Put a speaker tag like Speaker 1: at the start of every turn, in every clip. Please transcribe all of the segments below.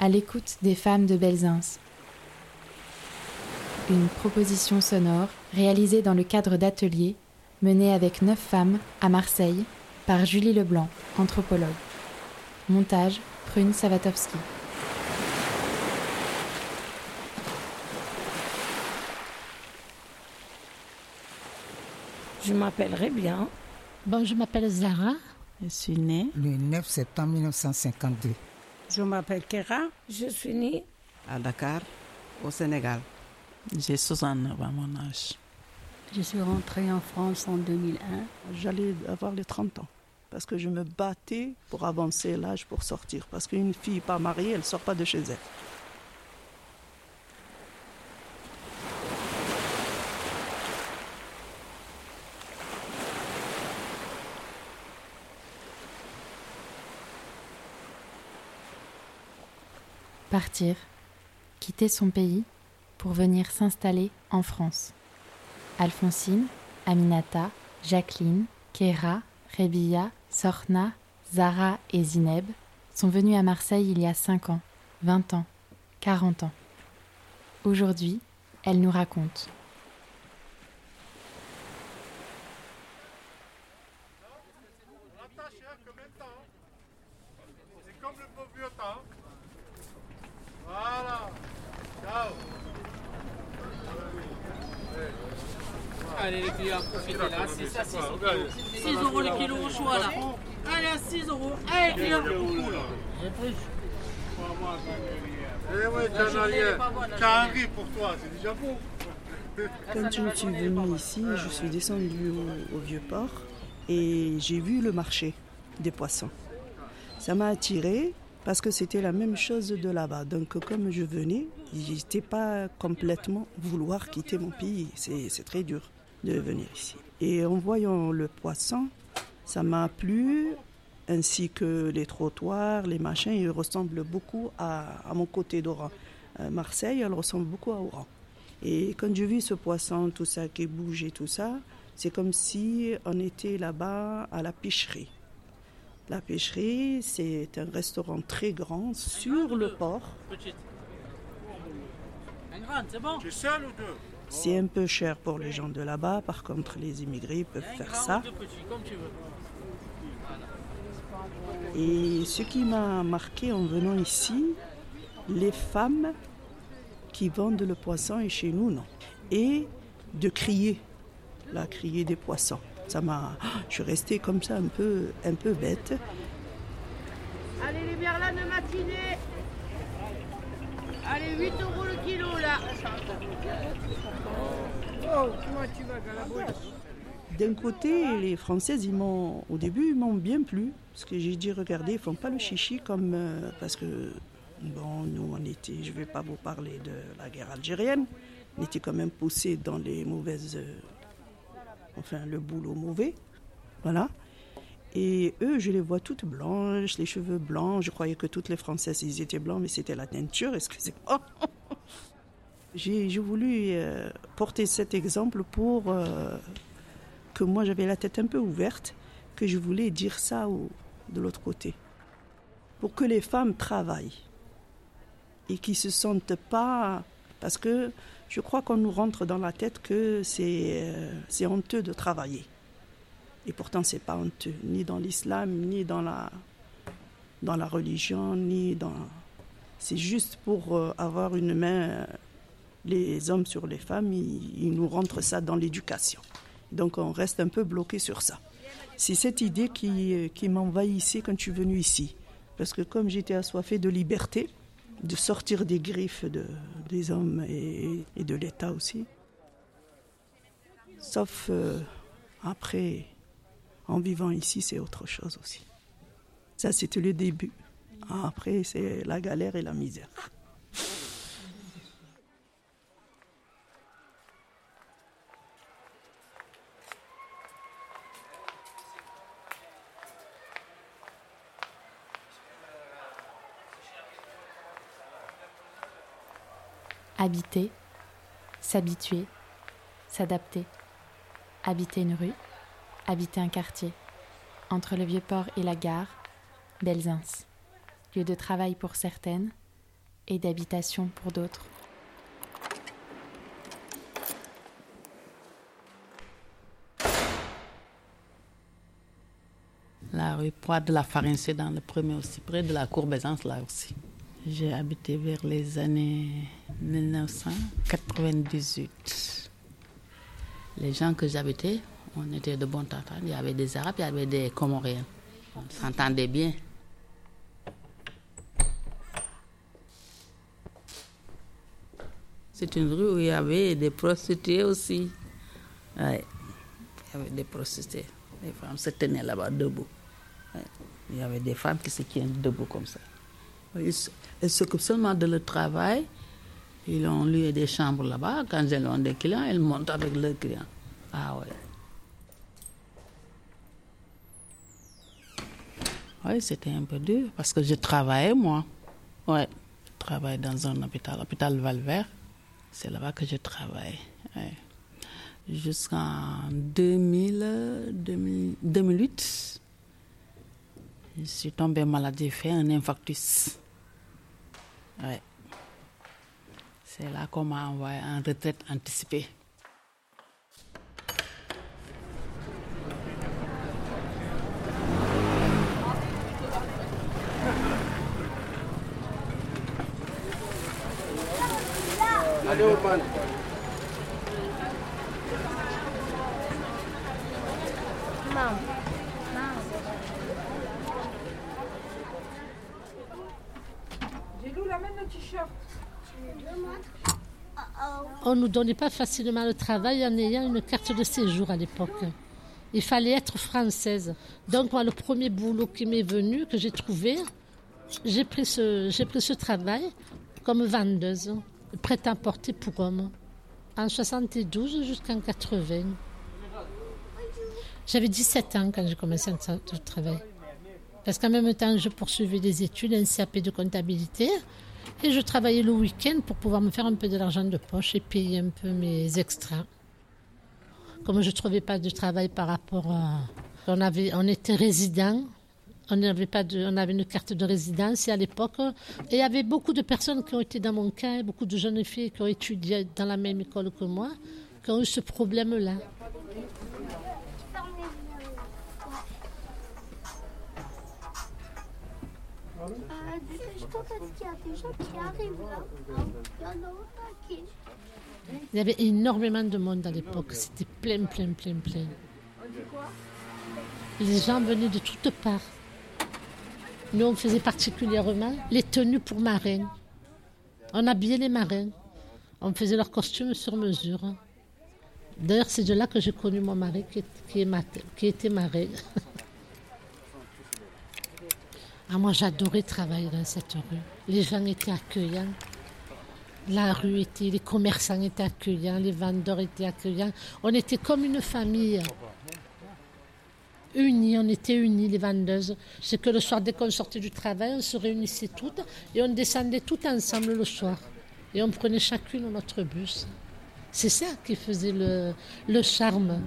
Speaker 1: À l'écoute des femmes de Belzins. Une proposition sonore réalisée dans le cadre d'ateliers menés avec neuf femmes à Marseille par Julie Leblanc, anthropologue. Montage Prune Savatowski.
Speaker 2: Je m'appellerai bien.
Speaker 3: Bon, je m'appelle Zara.
Speaker 4: Je suis née
Speaker 5: le 9 septembre 1952.
Speaker 2: Je m'appelle Kera. Je suis née
Speaker 6: à Dakar, au Sénégal.
Speaker 4: J'ai 69 à mon âge.
Speaker 3: Je suis rentrée en France en 2001.
Speaker 7: J'allais avoir les 30 ans parce que je me battais pour avancer l'âge pour sortir. Parce qu'une fille pas mariée, elle ne sort pas de chez elle.
Speaker 1: Partir, quitter son pays pour venir s'installer en France. Alphonsine, Aminata, Jacqueline, Kéra, Rebia, Sorna, Zara et Zineb sont venus à Marseille il y a 5 ans, 20 ans, 40 ans. Aujourd'hui, elles nous racontent.
Speaker 8: C'est comme le beau vieux temps. Voilà. Ciao.
Speaker 9: Allez les filles, profitez là, c'est ça, 6 euros. 6 euros le kilo au choix là. Allez, à 6
Speaker 8: Eh ouais, pour toi, c'est déjà.
Speaker 7: Quand je suis venue ici, je suis descendue au, au Vieux-Port et j'ai vu le marché des poissons. Ça m'a attiré parce que c'était la même chose de là-bas. Donc comme je venais, j'étais pas complètement vouloir quitter mon pays. C'est très dur de venir ici. Et en voyant le poisson, ça m'a plu, ainsi que les trottoirs, les machins, ils ressemblent beaucoup à, à mon côté d'Oran. Euh, Marseille, elle ressemble beaucoup à Oran. Et quand je vis ce poisson, tout ça qui bouge et tout ça, c'est comme si on était là-bas à la pêcherie. La pêcherie, c'est un restaurant très grand sur le port.
Speaker 9: Petite. Un grand, c'est bon
Speaker 8: Tu es seul ou deux?
Speaker 7: C'est un peu cher pour les gens de là-bas, par contre les immigrés peuvent
Speaker 9: Un
Speaker 7: faire ça.
Speaker 9: ou deux petits, comme tu veux.
Speaker 7: Et ce qui m'a marqué en venant ici, les femmes qui vendent le poisson et chez nous, non? Et de crier, la crier des poissons. Ça m'a, je suis restée comme ça un peu, un peu bête.
Speaker 10: Allez les merlans de matinée Allez 8 euros le kilo là Oh comment tu vas Galabouche
Speaker 7: D'un côté, les Françaises, ils m'ont, au début, ils m'ont bien plu. Parce que j'ai dit, regardez, ils font pas le chichi comme. euh, parce que, bon, nous, on était, je vais pas vous parler de la guerre algérienne. On était quand même poussés dans les mauvaises. euh, enfin, le boulot mauvais. Voilà. Et eux, je les vois toutes blanches, les cheveux blancs. Je croyais que toutes les Françaises, ils étaient blancs, mais c'était la teinture, excusez-moi. J'ai voulu euh, porter cet exemple pour que moi j'avais la tête un peu ouverte, que je voulais dire ça de l'autre côté. Pour que les femmes travaillent et qu'ils se sentent pas. Parce que je crois qu'on nous rentre dans la tête que c'est euh, c'est honteux de travailler. Et pourtant, c'est pas honteux, ni dans l'islam, ni dans la, dans la religion, ni dans. C'est juste pour euh, avoir une main, euh, les hommes sur les femmes, ils, ils nous rentrent ça dans l'éducation. Donc on reste un peu bloqué sur ça. C'est cette idée qui, euh, qui m'envahissait quand je suis venue ici. Parce que comme j'étais assoiffée de liberté, de sortir des griffes de, des hommes et, et de l'État aussi. Sauf euh, après, en vivant ici, c'est autre chose aussi. Ça, c'était le début. Après, c'est la galère et la misère.
Speaker 1: Habiter, s'habituer, s'adapter. Habiter une rue, habiter un quartier. Entre le vieux port et la gare, Belzins. Lieu de travail pour certaines, et d'habitation pour d'autres.
Speaker 4: La rue Poix de la Farine, c'est dans le premier aussi, près de la Courbesance là aussi. J'ai habité vers les années 1998. Les gens que j'habitais, on était de bons entente. Il y avait des Arabes, il y avait des Comoriens. On s'entendait bien. C'est une rue où il y avait des prostituées aussi. Ouais. Il y avait des prostituées. Les femmes se tenaient là-bas debout. Il y avait des femmes qui se tiennent debout comme ça. S- elles s'occupent seulement de leur travail. Ils ont loué des chambres là-bas. Quand elles ont des clients, elles montent avec leurs clients. Ah ouais. Oui, c'était un peu dur parce que je travaillais moi. Ouais, je travaillais dans un hôpital, l'hôpital Valvert. C'est là-bas que je travaille. Jusqu'en 2000, euh, 2000 2008, je suis tombée malade, j'ai fait un infarctus. Ouais. C'est là qu'on m'a envoyé en retraite anticipée.
Speaker 8: Allez au pan.
Speaker 3: On ne nous donnait pas facilement le travail en ayant une carte de séjour à l'époque. Il fallait être française. Donc moi, le premier boulot qui m'est venu, que j'ai trouvé, j'ai pris, ce, travail comme vendeuse, prête à porter pour hommes, en 72 jusqu'en 80. J'avais 17 ans quand j'ai commencé le travail. Parce qu'en même temps, je poursuivais des études, un CAP de comptabilité, et je travaillais le week-end pour pouvoir me faire un peu de l'argent de poche et payer un peu mes extras. Comme je ne trouvais pas de travail par rapport à... On, avait, on était résident, on, n'avait pas de, on avait une carte de résidence et à l'époque, et il y avait beaucoup de personnes qui ont été dans mon cas, beaucoup de jeunes filles qui ont étudié dans la même école que moi, qui ont eu ce problème-là.
Speaker 11: Il y
Speaker 3: avait énormément de monde à l'époque, c'était plein, plein, plein, plein. Les gens venaient de toutes parts. Nous, on faisait particulièrement les tenues pour marins. On habillait les marins. On faisait leurs costumes sur mesure. D'ailleurs, c'est de là que j'ai connu mon mari qui, est- qui était marin. ah, moi, j'adorais travailler dans cette rue. Les gens étaient accueillants. La rue était, les commerçants étaient accueillants, les vendeurs étaient accueillants. On était comme une famille. Unis, on était unis, les vendeuses. C'est que le soir, dès qu'on sortait du travail, on se réunissait toutes et on descendait toutes ensemble le soir. Et on prenait chacune notre bus. C'est ça qui faisait le, le charme.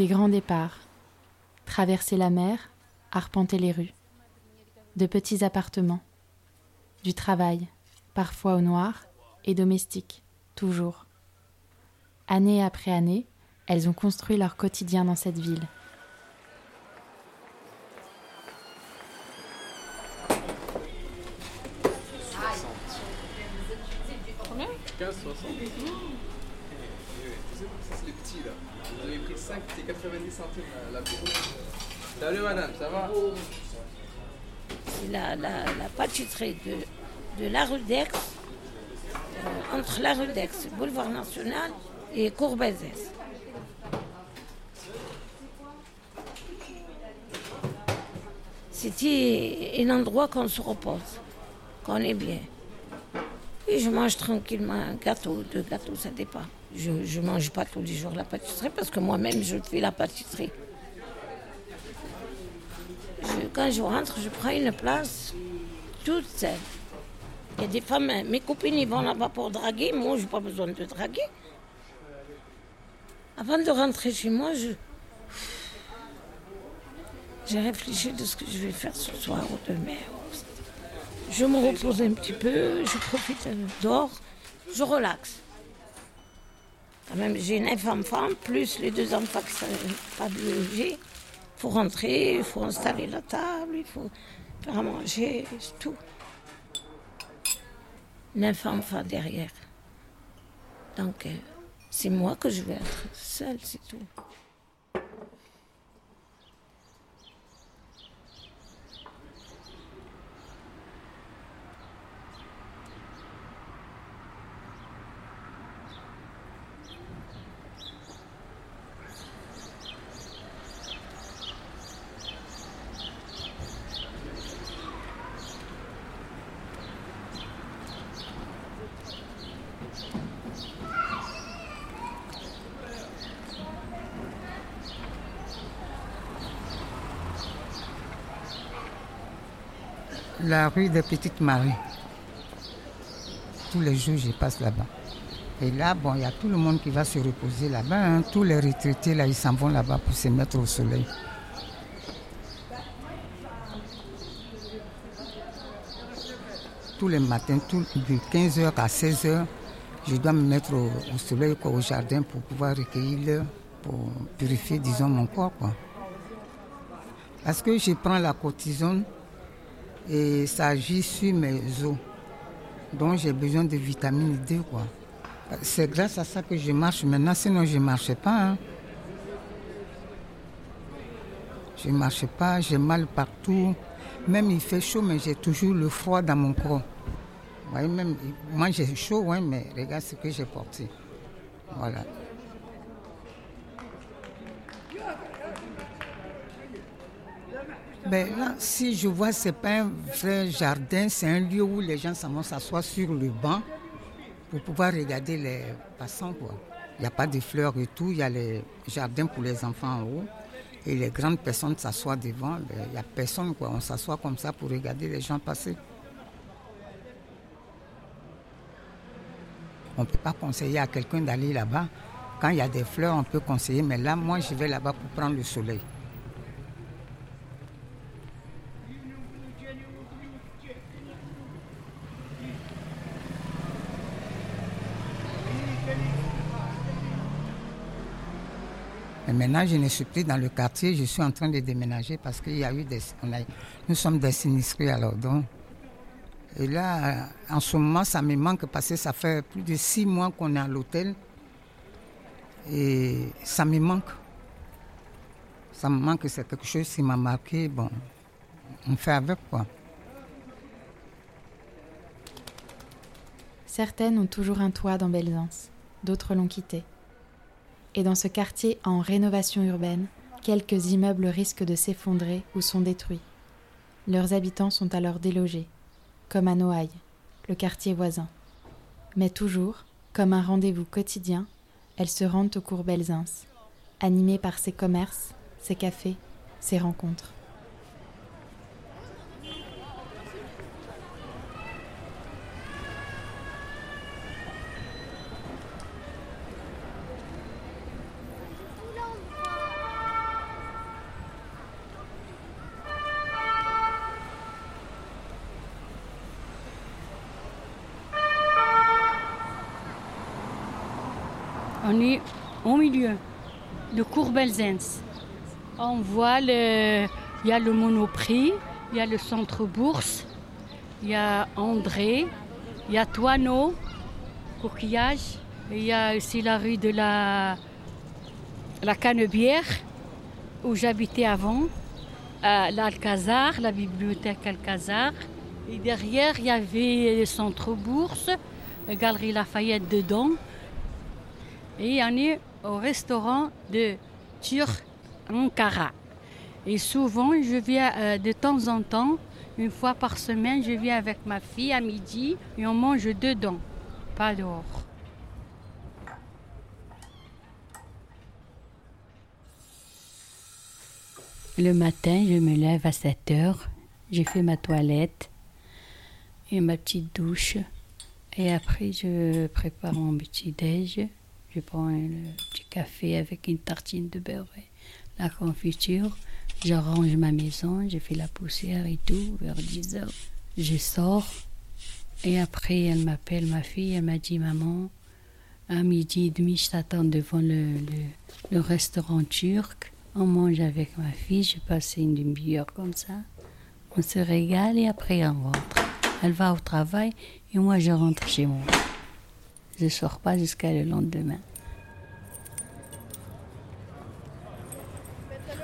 Speaker 1: Des grands départs. Traverser la mer, arpenter les rues. De petits appartements. Du travail, parfois au noir, et domestique, toujours. Année après année, elles ont construit leur quotidien dans cette ville.
Speaker 9: Combien
Speaker 12: 15, 60. C'est les petits là. Vous avez pris 5, c'est 90 centimes la, la. Salut madame, ça va?
Speaker 2: C'est la, la, la pâtisserie de, de la rue d'Aix, euh, entre la rue d'Aix, boulevard national et Courbezès. C'était un endroit qu'on se repose, qu'on est bien. Oui, je mange tranquillement un gâteau, deux gâteaux, ça dépend. Je ne mange pas tous les jours la pâtisserie parce que moi-même, je fais la pâtisserie. Je- quand je rentre, je prends une place toute seule. Il y a des femmes, mes copines, ils vont là-bas pour draguer. Moi, je n'ai pas besoin de draguer. Avant de rentrer chez moi, je... j'ai réfléchi de ce que je vais faire ce soir ou demain. Je me repose un petit peu, je profite euh, dehors, je relaxe. Même, j'ai neuf enfants, plus les deux enfants qui ne sont pas biologiques. Il faut rentrer, il faut installer la table, il faut faire à manger, tout. Neuf enfants derrière. Donc, euh, c'est moi que je vais être seule, c'est tout.
Speaker 5: La rue des Petites Maries. Tous les jours, je passe là-bas. Et là, bon, il y a tout le monde qui va se reposer là-bas. hein. Tous les retraités, là, ils s'en vont là-bas pour se mettre au soleil. Tous les matins, tout, de 15h à 16h, je dois me mettre au, soleil, quoi, au jardin, pour pouvoir recueillir pour purifier, disons, mon corps. Parce que je prends la cortisone et ça agit sur mes os. Donc j'ai besoin de vitamine D. Quoi. C'est grâce à ça que je marche maintenant, sinon je ne marchais pas. hein. Je ne marchais pas, j'ai mal partout. Même il fait chaud, mais j'ai toujours le froid dans mon corps. Même, moi j'ai chaud, ouais, mais regarde ce que j'ai porté. Voilà. Ben là, si je vois, c'est pas un vrai jardin, c'est un lieu où les gens vont s'asseoir sur le banc pour pouvoir regarder les passants. Il n'y a pas de fleurs et tout, il y a les jardins pour les enfants en haut. Et les grandes personnes s'assoient devant, ben, il n'y a personne, quoi. on s'assoit comme ça pour regarder les gens passer. On ne peut pas conseiller à quelqu'un d'aller là-bas. Quand il y a des fleurs, on peut conseiller, mais là, moi, je vais là-bas pour prendre le soleil. Et maintenant, je ne suis plus dans le quartier, je suis en train de déménager parce qu'il y a eu des. nous sommes des sinistrés alors. Donc, et là, en ce moment, ça me manque parce que ça fait plus de six mois qu'on est à l'hôtel. Et ça me manque. Ça me manque, c'est quelque chose qui m'a marqué. Bon, on fait avec quoi.
Speaker 1: Certaines ont toujours un toit dans Belzance, d'autres l'ont quitté. Et dans ce quartier en rénovation urbaine, quelques immeubles risquent de s'effondrer ou sont détruits. Leurs habitants sont alors délogés, comme à Noailles, le quartier voisin. Mais toujours, comme un rendez-vous quotidien, elles se rendent au cours Belzins, animées par ses commerces, ses cafés, ses rencontres.
Speaker 13: Milieu de Courbelzens. On voit le, il y a le Monoprix, il y a le centre bourse, il y a André, il y a Toineau, Coquillage, il y a aussi la rue de la, la Canebière où j'habitais avant, l'Alcazar, la bibliothèque Alcazar. Et derrière, il y avait le centre bourse, la galerie Lafayette dedans. Et on est au restaurant de Tur Ankara. Et souvent, je viens euh, de temps en temps,
Speaker 14: Une fois par semaine, je viens avec ma fille à midi et on mange dedans, pas dehors. Le matin, je me lève à 7 heures, j'ai fait ma toilette et ma petite douche. Et après, je prépare mon petit déj. Je prends café avec une tartine de beurre et la confiture. J'arrange ma maison, je fais la poussière et tout. Vers 10 heures, je sors. Et après, elle m'appelle, ma fille, elle m'a dit Maman, à midi et demi, je t'attends devant le, le, le restaurant turc. On mange avec ma fille, je passe une demi-heure comme ça. On se régale et après on rentre. Elle va au travail et moi je rentre chez moi. Je ne sors pas jusqu'à le lendemain.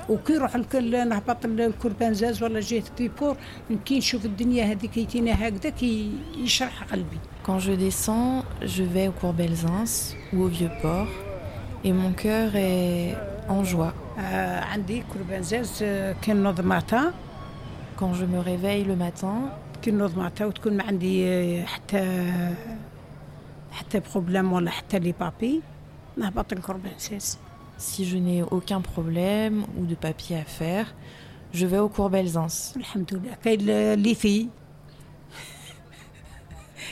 Speaker 15: وكي نروح لك- نهبط للكربانزاز ولا جهه ديبور كي نشوف الدنيا هذه كيتينا هكذا كي يشرح قلبي
Speaker 16: Quand je descends, je vais au cours Belzins ou au Vieux-Port et mon cœur est en joie.
Speaker 15: آه عندي كربانزاز آه، كنوض معتا
Speaker 16: Quand je me réveille le matin,
Speaker 15: كنوض معتا وتكون ما عندي آه، حتى حتى بروبليم ولا حتى لي بابي نهبط الكربانزاز
Speaker 16: si je n'ai aucun problème ou de papier à faire, je vais au cours Belzins.
Speaker 15: الحمد لله كاين اللي في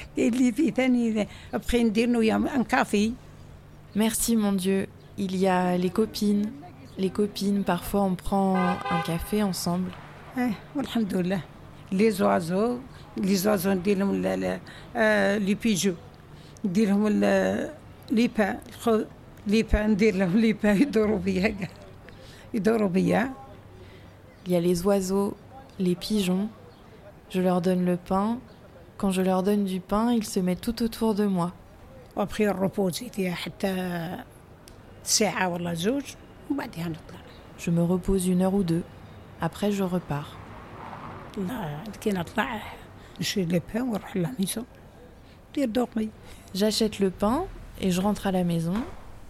Speaker 15: كاين اللي في ثاني بقي ندير نويا ان كافي
Speaker 16: Merci mon Dieu. Il y a les copines. Les copines, parfois on prend un café ensemble.
Speaker 15: اه والحمد لله لي زوازو لي زوازو ندير لهم ال- ال- آه، لي بيجو ندير لهم ال- لي با خو- لي با ندير لهم لي با يدوروا بيا كاع. يدوروا بيا
Speaker 16: Il y a les oiseaux, les pigeons. Je leur donne le pain. Quand je leur donne du pain, ils se mettent tout autour de moi.
Speaker 15: وابخي الروبوزي فيها حتى ساعة ولا زوج وبعدها نطلع
Speaker 16: Je me repose une heure ou deux. Après, je repars.
Speaker 15: لا كي نطلع نشري لي با ونروح لا ميزون ندير دوقي
Speaker 16: J'achète le pain et je rentre à la maison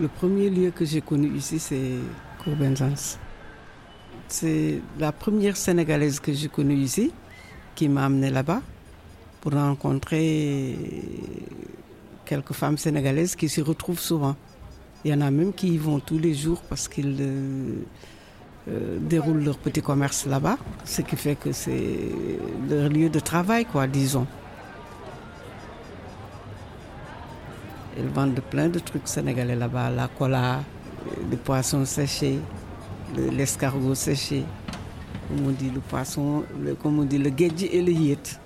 Speaker 6: Le premier lieu que j'ai connu ici, c'est Courbenzans. C'est la première Sénégalaise que j'ai connue ici qui m'a amenée là-bas pour rencontrer quelques femmes sénégalaises qui s'y retrouvent souvent. Il y en a même qui y vont tous les jours parce qu'ils euh, euh, déroulent leur petit commerce là-bas, ce qui fait que c'est leur lieu de travail, quoi, disons. Ils vendent plein de trucs sénégalais là-bas, la cola, les poissons séchés, le- l'escargot séché, comme on dit le poisson, le- comme on dit le et le yet,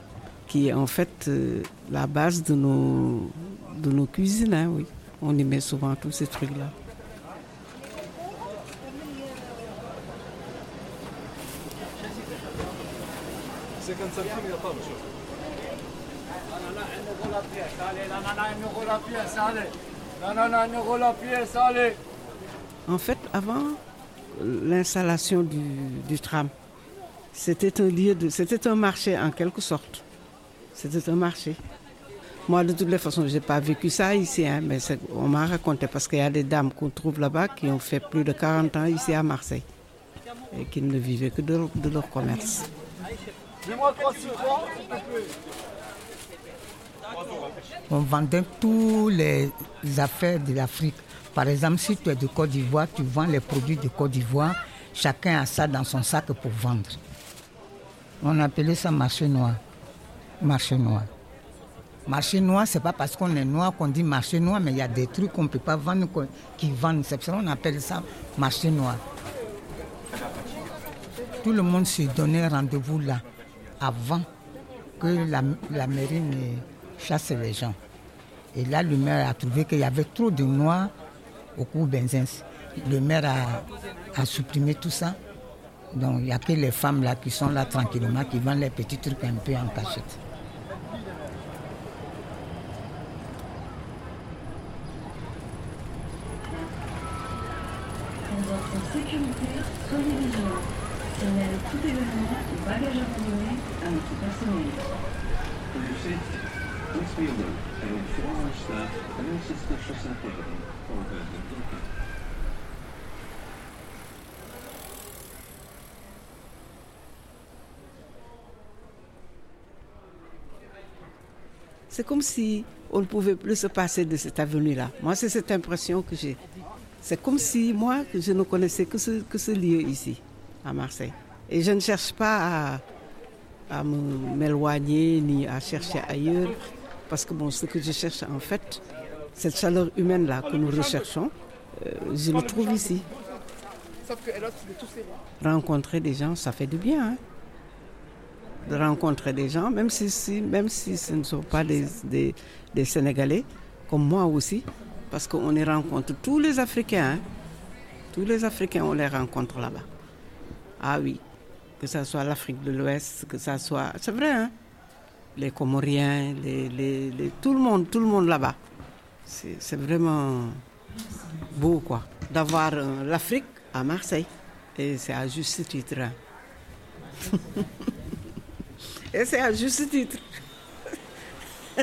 Speaker 6: qui est en fait euh, la base de nos, de nos cuisines, hein, oui. On y met souvent tous ces trucs-là. En fait, avant l'installation du, du tram, c'était un lieu de, c'était un marché en quelque sorte. C'était un marché. Moi, de toutes les façons, je n'ai pas vécu ça ici, hein, mais on m'a raconté parce qu'il y a des dames qu'on trouve là-bas qui ont fait plus de 40 ans ici à Marseille et qui ne vivaient que de, de leur commerce.
Speaker 8: Dis-moi trois citrons, s'il te plaît.
Speaker 5: On vendait tous les affaires de l'Afrique. Par exemple, si tu es de Côte d'Ivoire, tu vends les produits de Côte d'Ivoire. Chacun a ça dans son sac pour vendre. On appelait ça marché noir. Marché noir. Marché noir, c'est pas parce qu'on est noir qu'on dit marché noir, mais il y a des trucs qu'on ne peut pas vendre qui vendent. C'est pour ça qu'on appelle ça marché noir. Tout le monde se donnait rendez-vous là, avant que la, la mairie ne chasse les gens. Et là, le maire a trouvé qu'il y avait trop de noirs au cours Benzens. Le maire a, a supprimé tout ça. Donc il n'y a que les femmes là qui sont là tranquillement, qui vendent les petits trucs un peu en cachette.
Speaker 17: Pour votre sécurité, soyez vigilants. Signalez tout événement ou bagage abandonné à notre personnel.
Speaker 6: C'est comme si on ne pouvait plus se passer de cette avenue-là. Moi, c'est cette impression que j'ai. C'est comme si moi, je ne connaissais que ce, lieu ici, à Marseille. Et je ne cherche pas à, à m'éloigner ni à chercher ailleurs, parce que bon, ce que je cherche en fait, cette chaleur humaine-là que nous recherchons, euh, je le trouve ici. Rencontrer des gens, ça fait du bien. hein. De rencontrer des gens, même si, même si ce ne sont pas des, des- Sénégalais, comme moi aussi, parce qu'on les rencontre tous les Africains. hein. Tous les Africains, on les rencontre là-bas. Ah oui, que ce soit l'Afrique de l'Ouest, que ce soit... C'est vrai, hein les Comoriens, tout le monde, tout le monde là-bas. C'est vraiment beau, quoi, d'avoir euh, l'Afrique à Marseille. Et c'est à juste titre. Hein. Et c'est à juste titre.